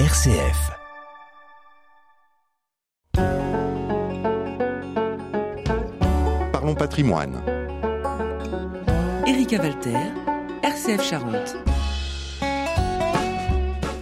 RCF. Parlons patrimoine. Erika Walter, RCF Charente.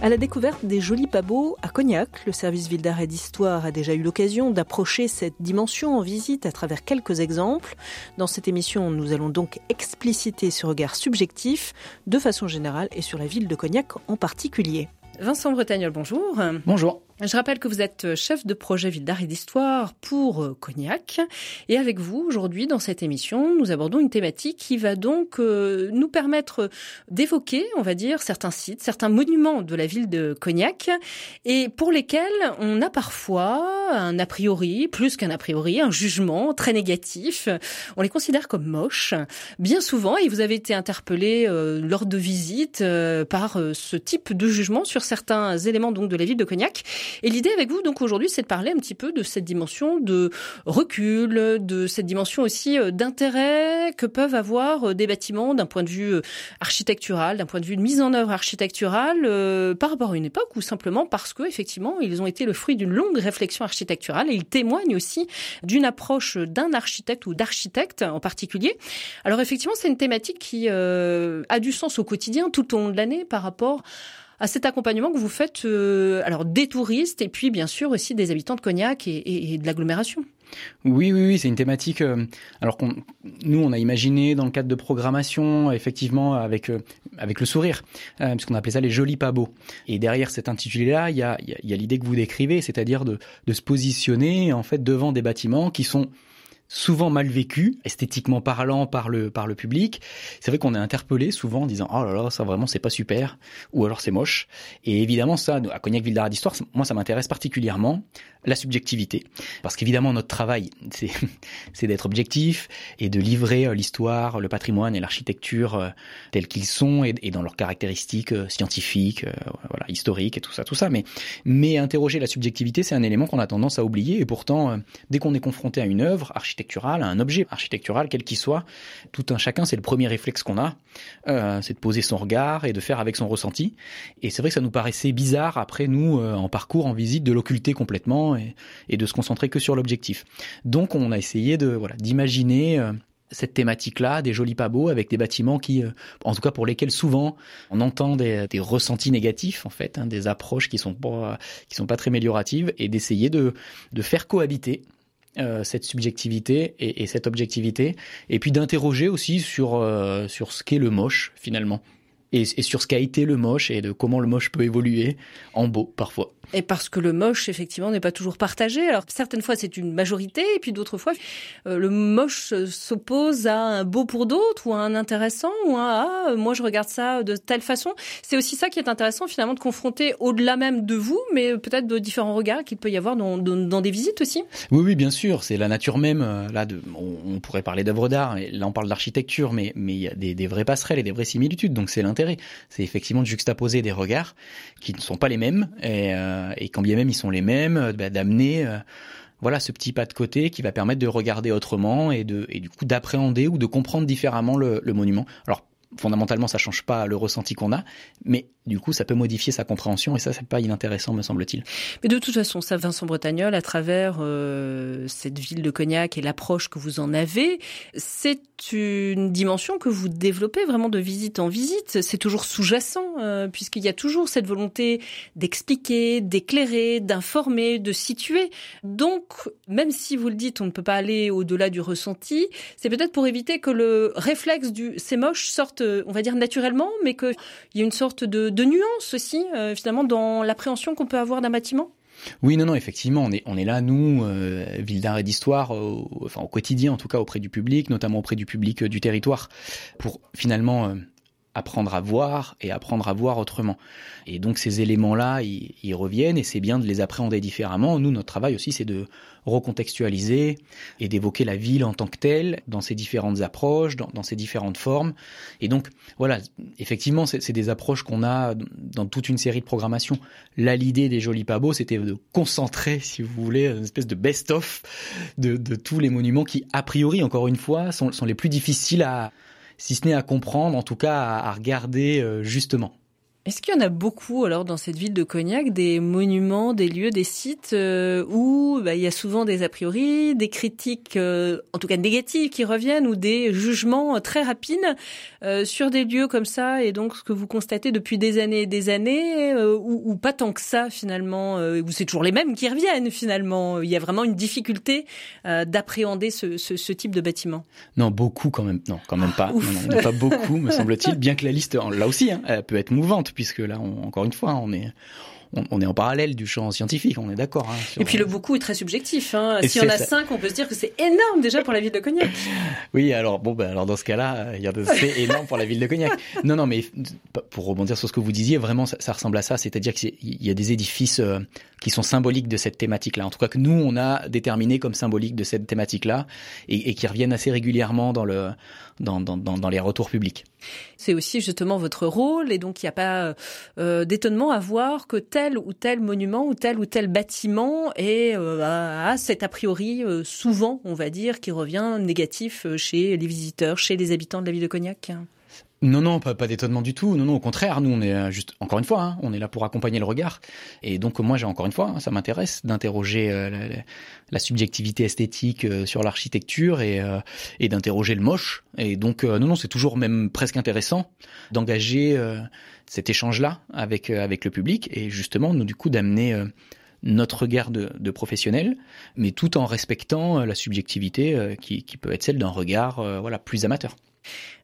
À la découverte des jolis pabots à Cognac, le service ville d'art et d'histoire a déjà eu l'occasion d'approcher cette dimension en visite à travers quelques exemples. Dans cette émission, nous allons donc expliciter ce regard subjectif de façon générale et sur la ville de Cognac en particulier. Vincent Bretagnol, bonjour. Bonjour. Je rappelle que vous êtes chef de projet Ville d'Art et d'Histoire pour euh, Cognac. Et avec vous, aujourd'hui, dans cette émission, nous abordons une thématique qui va donc euh, nous permettre d'évoquer, on va dire, certains sites, certains monuments de la ville de Cognac, et pour lesquels on a parfois un a priori, plus qu'un a priori, un jugement très négatif. On les considère comme moches, bien souvent, et vous avez été interpellé euh, lors de visites par ce type de jugement sur certains éléments donc de la ville de Cognac. Et l'idée avec vous, donc aujourd'hui, c'est de parler un petit peu de cette dimension de recul, de cette dimension aussi euh, d'intérêt que peuvent avoir euh, des bâtiments d'un point de vue euh, architectural, d'un point de vue de mise en œuvre architecturale par rapport à une époque ou simplement parce que effectivement ils ont été le fruit d'une longue réflexion architecturale et ils témoignent aussi d'une approche d'un architecte ou d'architecte en particulier. Alors effectivement, c'est une thématique qui a du sens au quotidien tout au long de l'année par rapport cet accompagnement que vous faites euh, alors des touristes et puis bien sûr aussi des habitants de Cognac et, de l'agglomération. Oui, oui, oui, c'est une thématique. Euh, alors qu'on, nous, on a imaginé dans le cadre de programmation, effectivement, avec euh, avec le sourire, puisqu'on appelait ça les jolis pas beaux. Et derrière cet intitulé-là, il y a, y a l'idée que vous décrivez, c'est-à-dire de, de se positionner en fait devant des bâtiments qui sont souvent mal vécu, esthétiquement parlant par le par le public. C'est vrai qu'on est interpellé souvent en disant oh là là ça vraiment c'est pas super ou alors c'est moche. Et évidemment ça à Cognac Ville d'Art d'Histoire moi ça m'intéresse particulièrement la subjectivité parce qu'évidemment notre travail c'est c'est d'être objectif et de livrer euh, l'histoire, le patrimoine et l'architecture euh, tels qu'ils sont et, dans leurs caractéristiques euh, scientifiques, voilà historiques et tout ça tout ça. Mais mais interroger la subjectivité c'est un élément qu'on a tendance à oublier et pourtant dès qu'on est confronté à une œuvre architecturale à un objet architectural, quel qu'il soit. Tout un chacun, c'est le premier réflexe qu'on a, euh, c'est de poser son regard et de faire avec son ressenti. Et c'est vrai que ça nous paraissait bizarre après nous, euh, en parcours, en visite, de l'occulter complètement et, de se concentrer que sur l'objectif. Donc on a essayé de voilà d'imaginer euh, cette thématique-là, des jolis pabots avec des bâtiments qui, en tout cas pour lesquels souvent on entend des, ressentis négatifs en fait, hein, des approches qui sont pas qui sont pas très amélioratives et d'essayer de de faire cohabiter euh, cette subjectivité et, et, cette objectivité, et puis d'interroger aussi sur euh, sur ce qu'est le moche finalement, et sur ce qu'a été le moche et de comment le moche peut évoluer en beau parfois. Et parce que le moche, effectivement, n'est pas toujours partagé. Alors, certaines fois, c'est une majorité, et puis d'autres fois, euh, le moche s'oppose à un beau pour d'autres, ou à un intéressant, ou à ah, moi, je regarde ça de telle façon. C'est aussi ça qui est intéressant, finalement, de confronter au-delà même de vous, mais peut-être de différents regards qu'il peut y avoir dans, dans, des visites aussi. Oui, oui, bien sûr. C'est la nature même. Euh, là, de, on, pourrait parler d'œuvres d'art, là, on parle d'architecture, mais mais il y a des, des vraies passerelles et des vraies similitudes. Donc, c'est l'intérêt. C'est effectivement de juxtaposer des regards qui ne sont pas les mêmes. Et, euh, euh, et quand bien même ils sont les mêmes, euh, bah, d'amener euh, voilà ce petit pas de côté qui va permettre de regarder autrement et de du coup d'appréhender ou de comprendre différemment le, le monument. Alors fondamentalement ça change pas le ressenti qu'on a, mais du coup, ça peut modifier sa compréhension et ça, c'est pas inintéressant, me semble-t-il. Mais de toute façon, ça, Vincent Bretagnol, à travers euh, cette ville de Cognac et l'approche que vous en avez, c'est une dimension que vous développez vraiment de visite en visite. C'est toujours sous-jacent, euh, puisqu'il y a toujours cette volonté d'expliquer, d'éclairer, d'informer, de situer. Donc, même si vous le dites, on ne peut pas aller au-delà du ressenti, c'est peut-être pour éviter que le réflexe du c'est moche sorte, on va dire naturellement, mais qu'il y ait une sorte de de nuances aussi, euh, finalement, dans l'appréhension qu'on peut avoir d'un bâtiment? Oui, non, non, effectivement, on est, là, nous, euh, ville d'art et d'histoire, au quotidien, en tout cas auprès du public, notamment auprès du public euh, du territoire, pour finalement apprendre à voir et apprendre à voir autrement. Et donc ces éléments-là, ils, reviennent et c'est bien de les appréhender différemment. Nous, notre travail aussi, c'est de recontextualiser et d'évoquer la ville en tant que telle dans ses différentes approches, dans, dans ses différentes formes. Et donc, voilà, effectivement, c'est des approches qu'on a dans toute une série de programmations. Là, l'idée des Jolis Pas c'était de concentrer, si vous voulez, une espèce de best-of de, de tous les monuments qui, a priori, encore une fois, sont, sont les plus difficiles à si ce n'est à comprendre, en tout cas à, regarder euh, justement. Est-ce qu'il y en a beaucoup alors dans cette ville de Cognac, des monuments, des lieux, des sites euh, où bah, il y a souvent des a priori, des critiques, euh, en tout cas négatives, qui reviennent ou des jugements très rapides euh, sur des lieux comme ça et donc ce que vous constatez depuis des années et des années ou, ou, pas tant que ça finalement, où c'est toujours les mêmes qui reviennent finalement? Il y a vraiment une difficulté d'appréhender ce, ce, ce, type de bâtiment. Non, beaucoup quand même. Non, quand même pas. non, non, pas beaucoup, me semble-t-il. Bien que la liste, là aussi, hein, elle peut être mouvante puisque là, encore une fois, on est on, est en parallèle du champ scientifique, on est d'accord. Hein, et puis le beaucoup est très subjectif. Hein. Si on a cinq, on peut se dire que c'est énorme déjà pour la ville de Cognac. oui, alors bon, ben, alors dans ce cas-là, il y a c'est énorme pour la ville de Cognac. Non, non, mais pour rebondir sur ce que vous disiez, vraiment, ça, ressemble à ça. C'est-à-dire qu'il y a des édifices euh, qui sont symboliques de cette thématique-là. En tout cas, que nous, on a déterminé comme symbolique de cette thématique-là et, et qui reviennent assez régulièrement dans le dans, dans, dans les retours publics. C'est aussi justement votre rôle et donc il n'y a pas euh, d'étonnement à voir que tel ou tel monument ou tel ou tel bâtiment est euh, a cet a priori euh, souvent, on va dire, qui revient négatif chez les visiteurs, chez les habitants de la ville de Cognac. Non, non, pas, pas d'étonnement du tout. Non, non, au contraire, nous, on est euh, juste, encore une fois, hein, on est là pour accompagner le regard. Et donc, moi, j'ai encore une fois, ça m'intéresse d'interroger euh, la, subjectivité esthétique euh, sur l'architecture et, et d'interroger le moche. Et donc, non, non, c'est toujours même presque intéressant d'engager cet échange-là avec avec le public et justement, nous, du coup, d'amener notre regard de, de professionnel, mais tout en respectant la subjectivité qui, qui peut être celle d'un regard, voilà, plus amateur.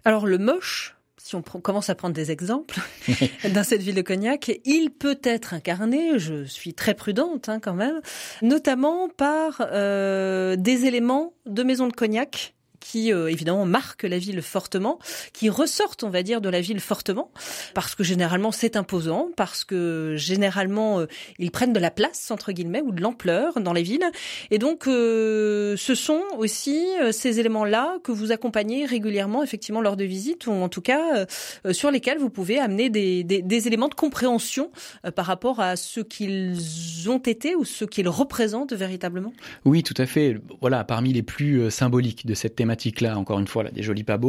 Alors le moche, si on commence à prendre des exemples dans cette ville de Cognac, il peut être incarné, je suis très prudente hein, quand même, notamment par euh, des éléments de maison de Cognac qui euh, évidemment marquent la ville fortement, qui ressortent, on va dire, de la ville fortement, parce que généralement c'est imposant, parce que généralement euh, ils prennent de la place entre guillemets ou de l'ampleur dans les villes, et donc euh, ce sont aussi ces éléments-là que vous accompagnez régulièrement, effectivement, lors de visites, ou en tout cas sur lesquels vous pouvez amener des, des, des éléments de compréhension par rapport à ce qu'ils ont été ou ce qu'ils représentent véritablement. Oui, tout à fait. Voilà, parmi les plus symboliques de cette thématique là encore une fois, des jolis pas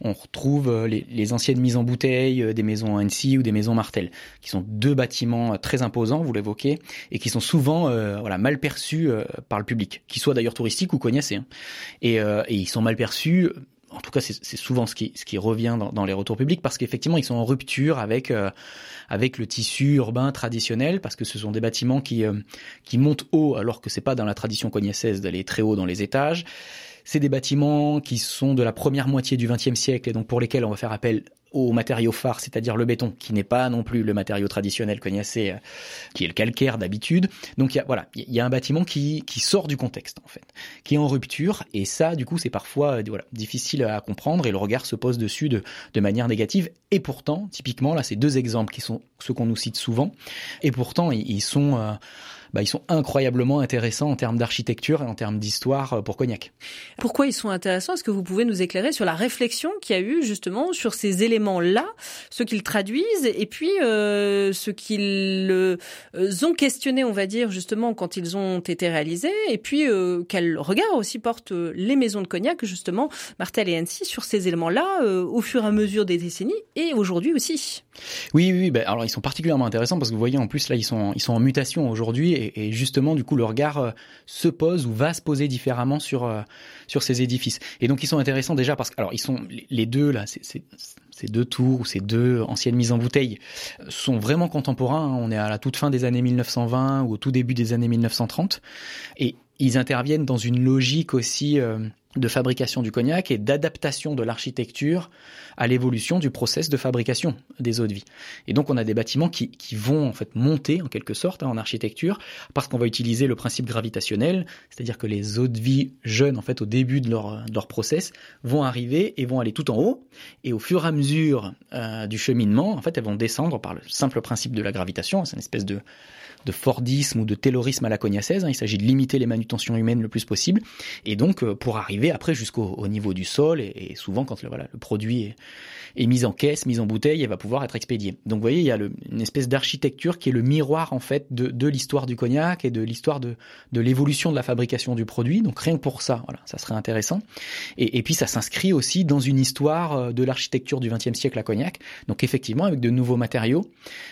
on retrouve euh, les, anciennes mises en bouteille euh, des maisons Annecy ou des maisons Martel, qui sont deux bâtiments euh, très imposants, vous l'évoquez, et qui sont souvent voilà, mal perçus par le public, qu'ils soient d'ailleurs touristiques ou cognassés. Hein. Et, ils sont mal perçus en tout cas, c'est souvent ce qui, revient dans, les retours publics parce qu'effectivement, ils sont en rupture avec avec le tissu urbain traditionnel parce que ce sont des bâtiments qui qui montent haut alors que c'est pas dans la tradition cognassaise d'aller très haut dans les étages. C'est des bâtiments qui sont de la première moitié du XXe siècle et donc pour lesquels on va faire appel aux matériaux phares, c'est-à-dire le béton, qui n'est pas non plus le matériau traditionnel cognassé, euh, qui est le calcaire d'habitude. Donc y a, voilà, il y a un bâtiment qui, qui sort du contexte en fait, qui est en rupture, et ça, du coup, c'est parfois euh, voilà difficile à comprendre et le regard se pose dessus de, de manière négative. Et pourtant, typiquement, là, c'est deux exemples qui sont ceux qu'on nous cite souvent, et pourtant ils, sont euh, bah, ils sont incroyablement intéressants en termes d'architecture et en termes d'histoire euh, pour Cognac. Pourquoi ils sont intéressants? Est-ce que vous pouvez nous éclairer sur la réflexion qu'il y a eu justement sur ces éléments-là, ce qu'ils traduisent et puis euh, ce qu'ils euh, ont questionné, on va dire justement quand ils ont été réalisés, et puis euh, quel regard aussi portent les maisons de Cognac justement, Martel et Annecy sur ces éléments-là au fur et à mesure des décennies et aujourd'hui aussi? Oui, oui, ben, alors ils sont particulièrement intéressants parce que vous voyez en plus là ils sont ils sont en mutation aujourd'hui et, justement du coup le regard euh, se pose ou va se poser différemment sur euh, sur ces édifices. Et donc ils sont intéressants déjà parce que alors ils sont les deux là, ces deux tours ou ces deux anciennes mises en bouteille sont vraiment contemporains. On est à la toute fin des années 1920 ou au tout début des années 1930 et ils interviennent dans une logique aussi euh, de fabrication du cognac et d'adaptation de l'architecture à l'évolution du process de fabrication des eaux de vie. Et donc on a des bâtiments qui, qui vont en fait monter en quelque sorte hein, en architecture parce qu'on va utiliser le principe gravitationnel, c'est-à-dire que les eaux de vie jeunes en fait au début de leur, de leur process vont arriver et vont aller tout en haut et au fur et à mesure euh, du cheminement en fait elles vont descendre par le simple principe de la gravitation, c'est une espèce de de Fordisme ou de Taylorisme à la cognassaise. Hein. Il s'agit de limiter les manutentions humaines le plus possible. Et donc, euh, pour arriver après jusqu'au niveau du sol et, souvent quand le, voilà, le produit est, mis en caisse, mis en bouteille, il va pouvoir être expédié. Donc vous voyez, il y a une espèce d'architecture qui est le miroir en fait de, l'histoire du cognac et de l'histoire de, l'évolution de la fabrication du produit. Donc rien que pour ça, voilà, ça serait intéressant. Et, et puis ça s'inscrit aussi dans une histoire euh, de l'architecture du XXe siècle à Cognac. Donc effectivement avec de nouveaux matériaux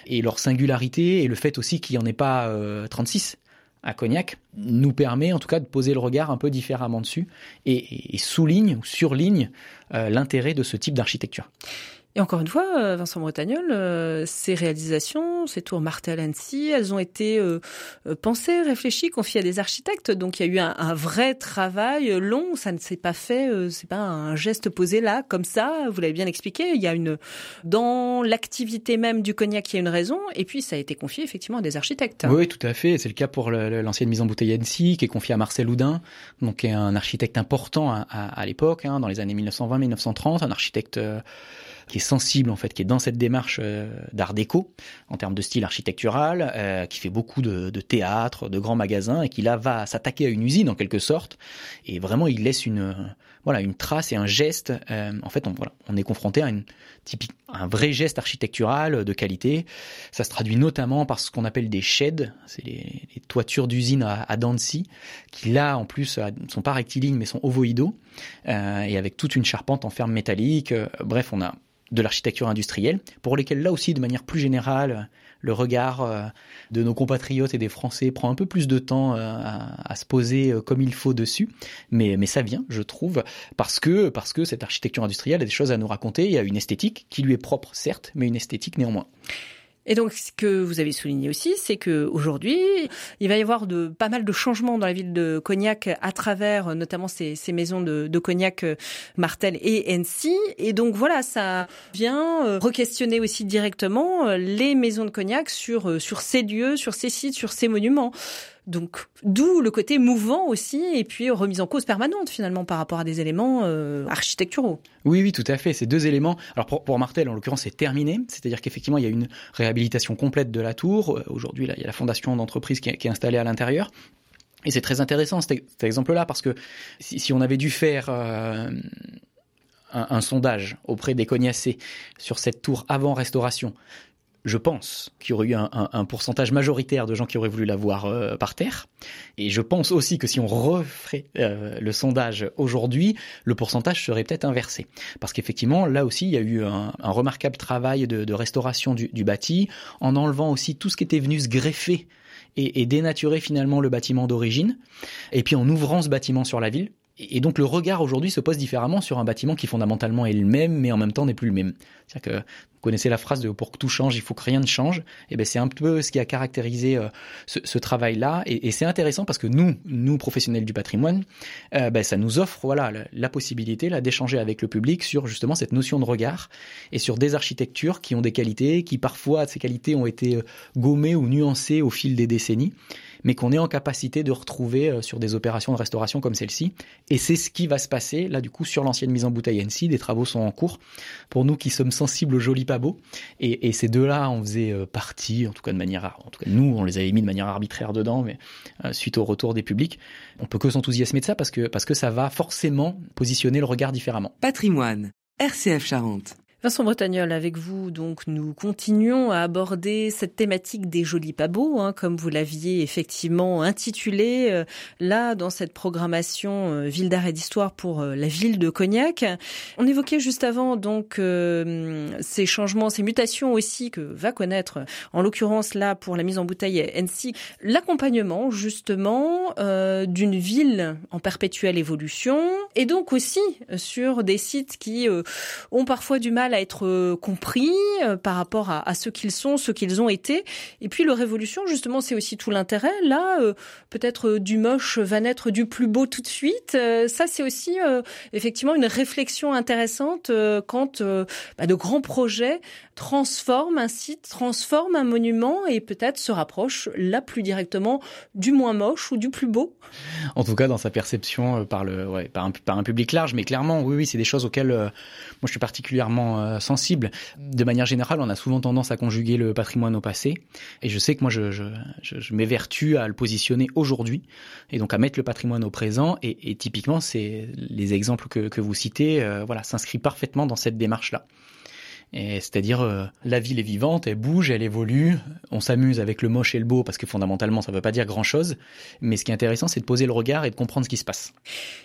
et leur singularité et le fait aussi qu'il n'y en ait pas euh, 36 à Cognac nous permet en tout cas de poser le regard un peu différemment dessus et, et souligne ou surligne euh, l'intérêt de ce type d'architecture. Et encore une fois, euh, Vincent Bretagnol, euh, ces réalisations, ces tours Martel Annecy, elles ont été euh, pensées, réfléchies, confiées à des architectes. Donc il y a eu un, un vrai travail long. Ça ne s'est pas fait, c'est pas un geste posé là comme ça. Vous l'avez bien expliqué. Il y a une dans l'activité même du cognac, il y a une raison. Et puis ça a été confié effectivement à des architectes. Oui, tout à fait. C'est le cas pour l'ancienne mise en bouteille Annecy, qui est confiée à Marcel Houdin, donc qui est un architecte important à, à, à l'époque, hein, dans les années 1920-1930, un architecte qui est sensible en fait, qui est dans cette démarche euh, d'art déco en termes de style architectural, euh, qui fait beaucoup de, de, théâtre, de grands magasins et qui là va s'attaquer à une usine en quelque sorte et vraiment il laisse une voilà une trace et un geste. Euh, en fait, on, voilà, on est confronté à une typique, un vrai geste architectural de qualité. Ça se traduit notamment par ce qu'on appelle des sheds, c'est les, les, toitures d'usine à, à Dancy, qui là en plus ne sont pas rectilignes mais sont ovoïdaux euh, et avec toute une charpente en ferme métallique. bref, on a de l'architecture industrielle, pour lesquels là aussi, de manière plus générale, le regard euh, de nos compatriotes et des Français prend un peu plus de temps euh, à, à se poser euh, comme il faut dessus, mais, mais ça vient, je trouve, parce que, parce que cette architecture industrielle a des choses à nous raconter, il y a une esthétique qui lui est propre, certes, mais une esthétique néanmoins. Et donc, ce que vous avez souligné aussi, c'est que aujourd'hui, il va y avoir de pas mal de changements dans la ville de Cognac à travers notamment ces, maisons de, de, Cognac, euh, Martel et Annecy. Et donc voilà, ça vient euh, re-questionner aussi directement euh, les maisons de Cognac sur sur ces lieux, sur ces sites, sur ces monuments. Donc, d'où le côté mouvant aussi, et puis remise en cause permanente finalement par rapport à des éléments euh, architecturaux. Oui, oui, tout à fait. Ces deux éléments. Alors pour, Martel, en l'occurrence, c'est terminé. C'est-à-dire qu'effectivement, il y a une réhabilitation complète de la tour. Aujourd'hui, là, il y a la fondation d'entreprise qui, est installée à l'intérieur. Et c'est très intéressant cet, exemple-là parce que si, si, on avait dû faire euh, un, un, sondage auprès des cognacés sur cette tour avant restauration, je pense qu'il y aurait eu un, un, un, pourcentage majoritaire de gens qui auraient voulu la voir euh, par terre. Et je pense aussi que si on referait euh, le sondage aujourd'hui, le pourcentage serait peut-être inversé. Parce qu'effectivement, là aussi, il y a eu un, un remarquable travail de, de restauration du, du, bâti, en enlevant aussi tout ce qui était venu se greffer et, et dénaturer finalement le bâtiment d'origine, et puis en ouvrant ce bâtiment sur la ville. Et donc le regard aujourd'hui se pose différemment sur un bâtiment qui fondamentalement est le même, mais en même temps n'est plus le même. C'est-à-dire que vous connaissez la phrase de pour que tout change, il faut que rien ne change. Et ben c'est un peu ce qui a caractérisé euh, ce, ce travail-là. Et, et c'est intéressant parce que nous, nous professionnels du patrimoine, euh, ben, ça nous offre voilà la, la possibilité là d'échanger avec le public sur justement cette notion de regard et sur des architectures qui ont des qualités, qui parfois ces qualités ont été euh, gommées ou nuancées au fil des décennies mais qu'on est en capacité de retrouver euh, sur des opérations de restauration comme celle-ci. Et c'est ce qui va se passer là du coup sur l'ancienne mise en bouteille NC. Des travaux sont en cours pour nous qui sommes sensibles au joli pas beau. Et, ces deux-là, on faisait euh, partie, en tout cas de manière, en tout cas nous, on les avait mis de manière arbitraire dedans, mais euh, suite au retour des publics, on peut que s'enthousiasmer de ça parce que parce que ça va forcément positionner le regard différemment. Patrimoine, RCF Charente. Vincent Bretagnol, avec vous, donc nous continuons à aborder cette thématique des jolis pas hein, comme vous l'aviez effectivement intitulé euh, là dans cette programmation euh, Ville d'art et d'histoire pour euh, la ville de Cognac. On évoquait juste avant donc ces changements, ces mutations aussi que va connaître, en l'occurrence là pour la mise en bouteille NC, l'accompagnement justement d'une ville en perpétuelle évolution et donc aussi sur des sites qui ont parfois du mal être euh, compris euh, par rapport à, à ce qu'ils sont, ce qu'ils ont été. Et puis le révolution, justement, c'est aussi tout l'intérêt. Là, euh, peut-être du moche va naître du plus beau tout de suite. ça, c'est aussi effectivement une réflexion intéressante quand bah, de grands projets transforment un site, transforment un monument et peut-être se rapprochent là plus directement du moins moche ou du plus beau. En tout cas, dans sa perception par le, ouais, par un, par un public large, mais clairement, oui, oui, c'est des choses auxquelles moi je suis particulièrement extrêmement sensible. De manière générale, on a souvent tendance à conjuguer le patrimoine au passé. Et je sais que moi, je, je, je, m'évertue à le positionner aujourd'hui et donc à mettre le patrimoine au présent. Et, et typiquement, c'est les exemples que, que vous citez, voilà, s'inscrivent parfaitement dans cette c'est-à-dire euh, la ville est vivante, elle bouge, elle évolue. On s'amuse avec le moche et le beau parce que fondamentalement ça ne veut pas dire grand-chose. Mais ce qui est intéressant, c'est de poser le regard et de comprendre ce qui se passe.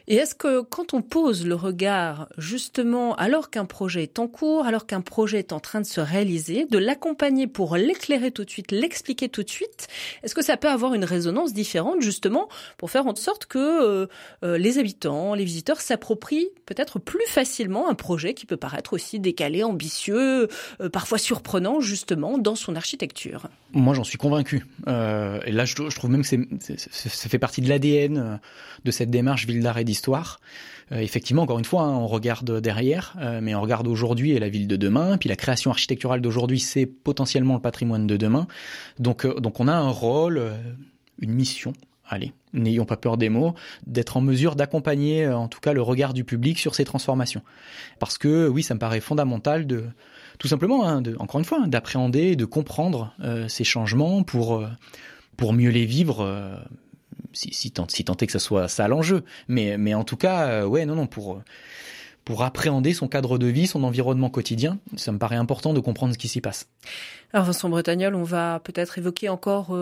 Et est-ce que quand on pose le regard justement alors qu'un projet est en cours, alors qu'un projet est en train de se réaliser, de l'accompagner pour l'éclairer tout de suite, l'expliquer tout de suite, est-ce que ça peut avoir une résonance différente justement pour faire en sorte que euh, euh, les habitants, les visiteurs s'approprient peut-être plus facilement un projet qui peut paraître aussi décalé, ambitieux euh, parfois surprenant justement dans son architecture. Moi, j'en suis convaincu. Euh, et là, je, trouve même que ça fait partie de l'ADN euh, de cette démarche ville d'art et d'histoire. effectivement, encore une fois, hein, on regarde derrière, mais on regarde aujourd'hui et la ville de demain. Puis la création architecturale d'aujourd'hui, c'est potentiellement le patrimoine de demain. Donc, donc on a un rôle, une mission allez, n'ayons pas peur des mots, d'être en mesure d'accompagner en tout cas le regard du public sur ces transformations. Parce que oui, ça me paraît fondamental de tout simplement, hein, encore une fois, d'appréhender, de comprendre euh, ces changements pour euh, pour mieux les vivre. Euh, si, tant, est que ce soit ça l'enjeu, mais mais en tout cas, ouais, non, non, pour pour appréhender son cadre de vie, son environnement quotidien. Ça me paraît important de comprendre ce qui s'y passe. Alors Vincent Bretagnol, on va peut-être évoquer encore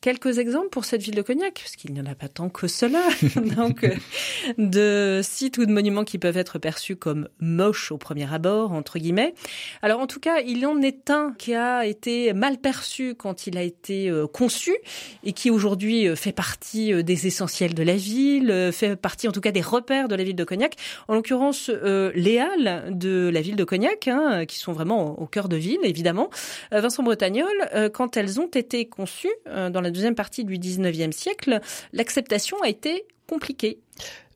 quelques exemples pour cette ville de Cognac, parce qu'il n'y en a pas tant que cela, donc euh, de sites ou de monuments qui peuvent être perçus comme moches au premier abord, entre guillemets. Alors en tout cas, il en est un qui a été mal perçu quand il a été euh, conçu et qui aujourd'hui euh, fait partie des essentiels de la ville, fait partie en tout cas des repères de la ville de Cognac. En l'occurrence, les halles de la ville de Cognac, hein, qui sont vraiment au cœur de ville, évidemment. Vincent Bretagnol, quand elles ont été conçues dans la la deuxième partie du 19e siècle, l'acceptation a été compliquée.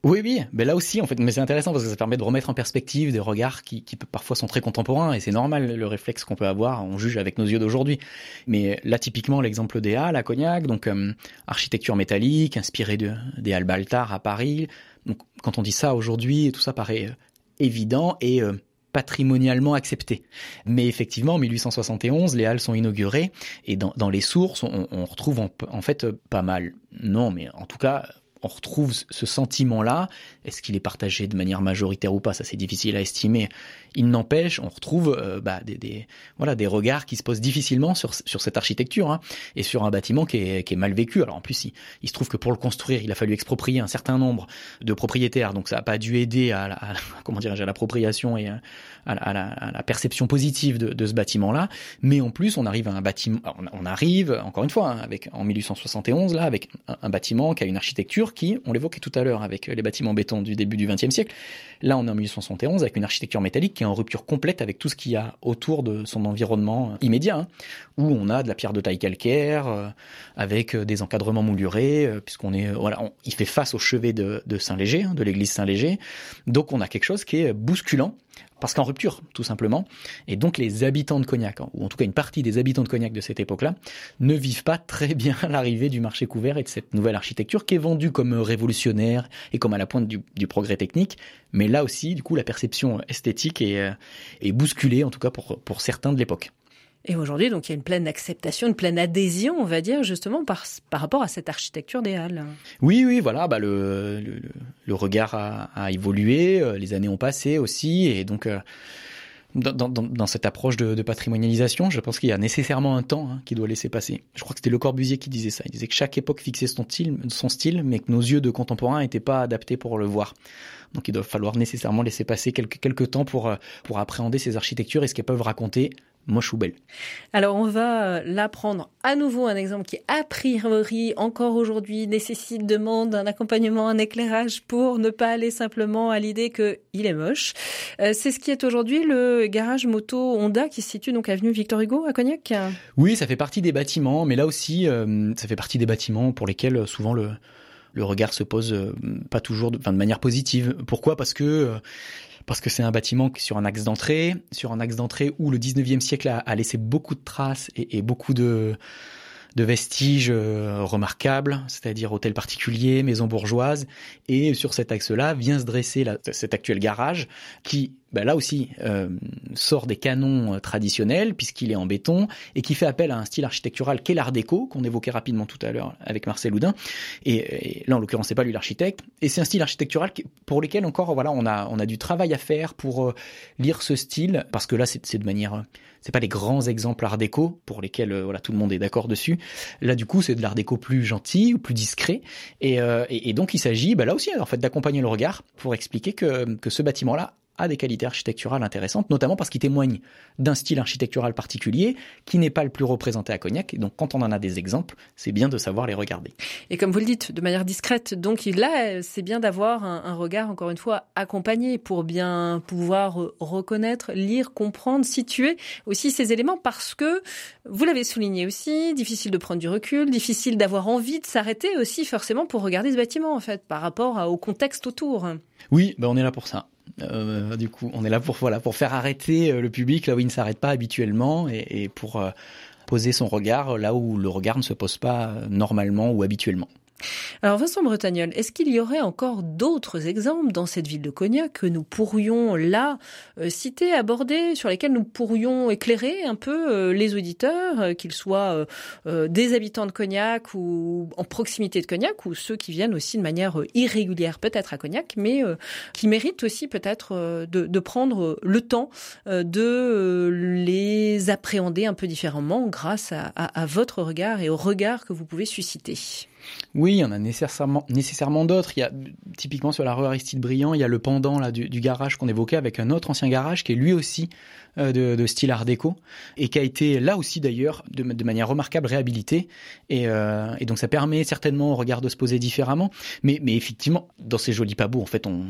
Oui, oui, mais là aussi, en fait, mais c'est intéressant parce que ça permet de remettre en perspective des regards qui, qui parfois sont très contemporains et c'est normal le réflexe qu'on peut avoir, on juge avec nos yeux d'aujourd'hui. Mais là, typiquement, l'exemple des Halles à Cognac, donc euh, architecture métallique, inspirée de, des Halles Baltard à Paris. Donc, quand on dit ça aujourd'hui, tout ça paraît euh, évident et euh, patrimonialement accepté. Mais effectivement, en 1871, les halles sont inaugurées et dans, les sources, on, retrouve en, en, fait pas mal, non, mais en tout cas on retrouve ce sentiment-là. Est-ce qu'il est partagé de manière majoritaire ou pas? Ça, c'est difficile à estimer. Il n'empêche, on retrouve euh, bah, des, des, voilà, des regards qui se posent difficilement sur, sur cette architecture hein, et sur un bâtiment qui est, qui est mal vécu. Alors en plus, il, se trouve que pour le construire, il a fallu exproprier un certain nombre de propriétaires, donc ça n'a pas dû aider à, à comment dirais-je à l'appropriation et à, à, la, à, la, perception positive de, de ce bâtiment-là. Mais en plus, on arrive à un bâtiment, on arrive encore une fois hein, avec en 1871 là avec un bâtiment qui a une architecture qui, on l'évoquait tout à l'heure avec les bâtiments béton du début du XXe siècle, là on est en 1871 avec une architecture métallique qui est en rupture complète avec tout ce qu'il y a autour de son environnement immédiat, hein, où on a de la pierre de taille calcaire, euh, avec euh, des encadrements moulurés, euh, puisqu'on est, voilà, il fait face au chevet de, de Saint-Léger, hein, de l'église Saint-Léger, donc on a quelque chose qui est bousculant, parce qu'en rupture, tout simplement. Et donc les habitants de Cognac, ou en tout cas une partie des habitants de Cognac de cette époque-là, ne vivent pas très bien l'arrivée du marché couvert et de cette nouvelle architecture qui est vendue comme révolutionnaire et comme à la pointe du, progrès technique. Mais là aussi, du coup, la perception esthétique est, euh, bousculée, en tout cas pour certains de l'époque. Et aujourd'hui, donc, il y a une pleine acceptation, une pleine adhésion, on va dire, justement, par, par rapport à cette architecture des Halles. Oui, oui, voilà, bah, le, le, le regard a, a, évolué, euh, les années ont passé aussi, et donc, euh, dans, dans, dans, cette approche de, de patrimonialisation, je pense qu'il y a nécessairement un temps hein, qui doit laisser passer. Je crois que c'était Le Corbusier qui disait ça. Il disait que chaque époque fixait son style, son style, mais que nos yeux de contemporains n'étaient pas adaptés pour le voir. Donc il doit falloir nécessairement laisser passer quelques, quelques temps pour, euh, pour appréhender ces architectures et ce qu'elles peuvent raconter moche ou belle. Alors on va euh, là prendre à nouveau un exemple qui a priori encore aujourd'hui nécessite demande un accompagnement, un éclairage pour ne pas aller simplement à l'idée que il est moche. Euh, c'est ce qui est aujourd'hui le garage moto Honda qui se situe donc avenue Victor Hugo à Cognac. Oui, ça fait partie des bâtiments, mais là aussi euh, ça fait partie des bâtiments pour lesquels souvent le le regard se pose pas toujours de, manière positive. Pourquoi? Parce que parce que c'est un bâtiment qui sur un axe d'entrée, sur un axe d'entrée où le 19e siècle a, laissé beaucoup de traces et, beaucoup de vestiges euh, remarquables, c'est-à-dire hôtels particuliers, maisons bourgeoises, et sur cet axe-là vient se dresser cet actuel garage qui bah, là aussi, euh, sort des canons euh, traditionnels, puisqu'il est en béton, et qui fait appel à un style architectural qu'est l'art déco, qu'on évoquait rapidement tout à l'heure avec Marcel Houdin. Et, là, en l'occurrence, c'est pas lui l'architecte. Et c'est un style architectural pour lequel encore, voilà, on a, on a du travail à faire pour euh, lire ce style, parce que là, c'est de manière c'est pas les grands exemples art déco pour lesquels voilà tout le monde est d'accord dessus. Là du coup c'est de l'art déco plus gentil ou plus discret et, et, donc il s'agit bah, là aussi en fait d'accompagner le regard pour expliquer que, que ce bâtiment là a des qualités architecturales intéressantes, notamment parce qu'il témoigne d'un style architectural particulier qui n'est pas le plus représenté à Cognac. Et donc, quand on en a des exemples, c'est bien de savoir les regarder. Et comme vous le dites, de manière discrète, donc là, c'est bien d'avoir un, regard, encore une fois, accompagné pour bien pouvoir reconnaître, lire, comprendre, situer aussi ces éléments parce que, vous l'avez souligné aussi, difficile de prendre du recul, difficile d'avoir envie de s'arrêter aussi forcément pour regarder ce bâtiment, en fait, par rapport au contexte autour. Oui, ben on est là pour ça. Euh, du coup, on est là pour voilà pour faire arrêter euh, le public là où il ne s'arrête pas habituellement et, pour euh, poser son regard là où le regard ne se pose pas normalement ou habituellement. Alors Vincent Bretagnol, est-ce qu'il y aurait encore d'autres exemples dans cette ville de Cognac que nous pourrions là euh, citer, aborder, sur lesquels nous pourrions éclairer un peu euh, les auditeurs, euh, qu'ils soient des habitants de Cognac ou en proximité de Cognac, ou ceux qui viennent aussi de manière irrégulière peut-être à Cognac, mais qui méritent aussi peut-être de, prendre le temps de les appréhender un peu différemment grâce à votre regard et au regard que vous pouvez susciter. Oui, il y en a nécessairement, nécessairement d'autres. Il y a typiquement sur la rue Aristide Briand, il y a le pendant là du, du garage qu'on évoquait avec un autre ancien garage qui est lui aussi euh, de, de, style art déco et qui a été là aussi d'ailleurs de, de, manière remarquable réhabilité. Et, euh, et, donc ça permet certainement au regard de se poser différemment. Mais, mais effectivement dans ces jolis pabots en fait on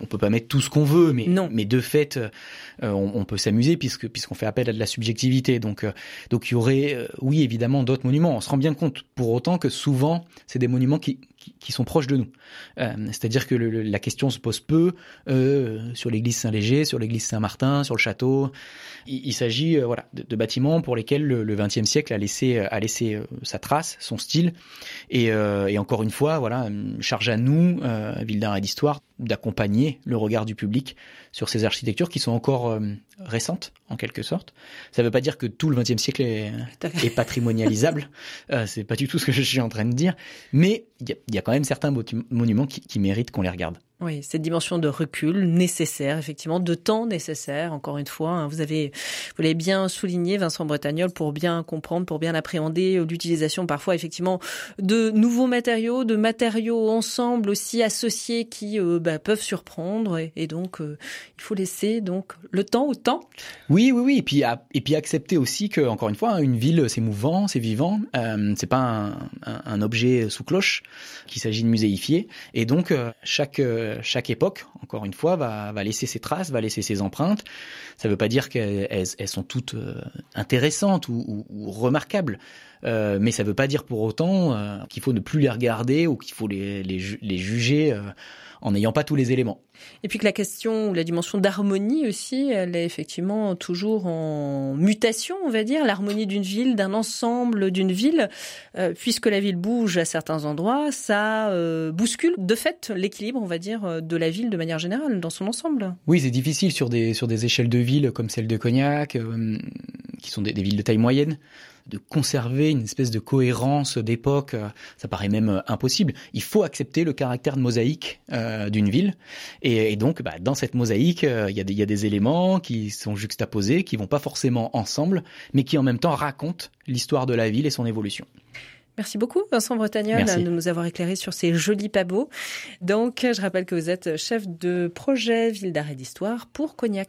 on peut pas mettre tout ce qu'on veut. Mais non. mais de fait euh, on, on, peut s'amuser puisque puisqu'on fait appel à de la subjectivité. Donc donc il y aurait oui évidemment d'autres monuments. On se rend bien compte pour autant que souvent c'est des monuments qui, qui, qui, sont proches de nous. C'est-à-dire que le, la question se pose peu sur l'église Saint-Léger sur l'église Saint-Martin sur le château. Il, s'agit euh, voilà de, bâtiments pour lesquels le XXe siècle a laissé a laissé euh, sa trace, son style, et, euh, et encore une fois voilà charge à nous, ville d'art et d'histoire, d'accompagner le regard du public sur ces architectures qui sont encore récentes en quelque sorte. Ça ne veut pas dire que tout le XXe siècle est, est patrimonialisable, c'est pas du tout ce que je suis en train de dire, mais il y, y a, quand même certains monuments qui méritent qu'on les regarde. Oui, cette dimension de recul nécessaire, effectivement, de temps nécessaire. Encore une fois, hein, vous avez, vous l'avez bien souligné, Vincent Bretagnol, pour bien comprendre, pour bien appréhender l'utilisation parfois, effectivement, de nouveaux matériaux, de matériaux ensemble aussi associés qui euh, bah, peuvent surprendre. Et, donc, euh, il faut laisser donc le temps au temps. Oui, oui, oui. Et puis, et puis accepter aussi que, encore une fois, hein, une ville, c'est mouvant, c'est vivant. Euh, c'est pas un, un, objet sous cloche qu'il s'agit de muséifier. Et donc, euh, chaque chaque époque, encore une fois, va, laisser ses traces, va laisser ses empreintes. Ça ne veut pas dire qu'elles elles sont toutes euh, intéressantes ou, remarquables, euh, mais ça ne veut pas dire pour autant euh, qu'il faut ne plus les regarder ou qu'il faut les, juger en n'ayant pas tous les éléments. Et puis que la question ou la dimension d'harmonie aussi, elle est effectivement toujours en mutation, on va dire, l'harmonie d'une ville, d'un ensemble d'une ville, puisque la ville bouge à certains endroits, ça bouscule de fait l'équilibre, on va dire, de la ville de manière générale, dans son ensemble. Oui, c'est difficile sur des, sur des échelles de villes comme celle de Cognac, euh, qui sont des, villes de taille moyenne de conserver une espèce de cohérence d'époque, euh, ça paraît même euh, impossible. Il faut accepter le caractère de mosaïque euh, d'une ville. Et, et donc, bah, dans cette mosaïque, il y, y, a des éléments qui sont juxtaposés, qui vont pas forcément ensemble, mais qui en même temps racontent l'histoire de la ville et son évolution. Merci beaucoup, Vincent Bretagnol, de nous avoir éclairé sur ces jolis pabots. Donc, je rappelle que vous êtes chef de projet Ville d'art et d'histoire pour Cognac.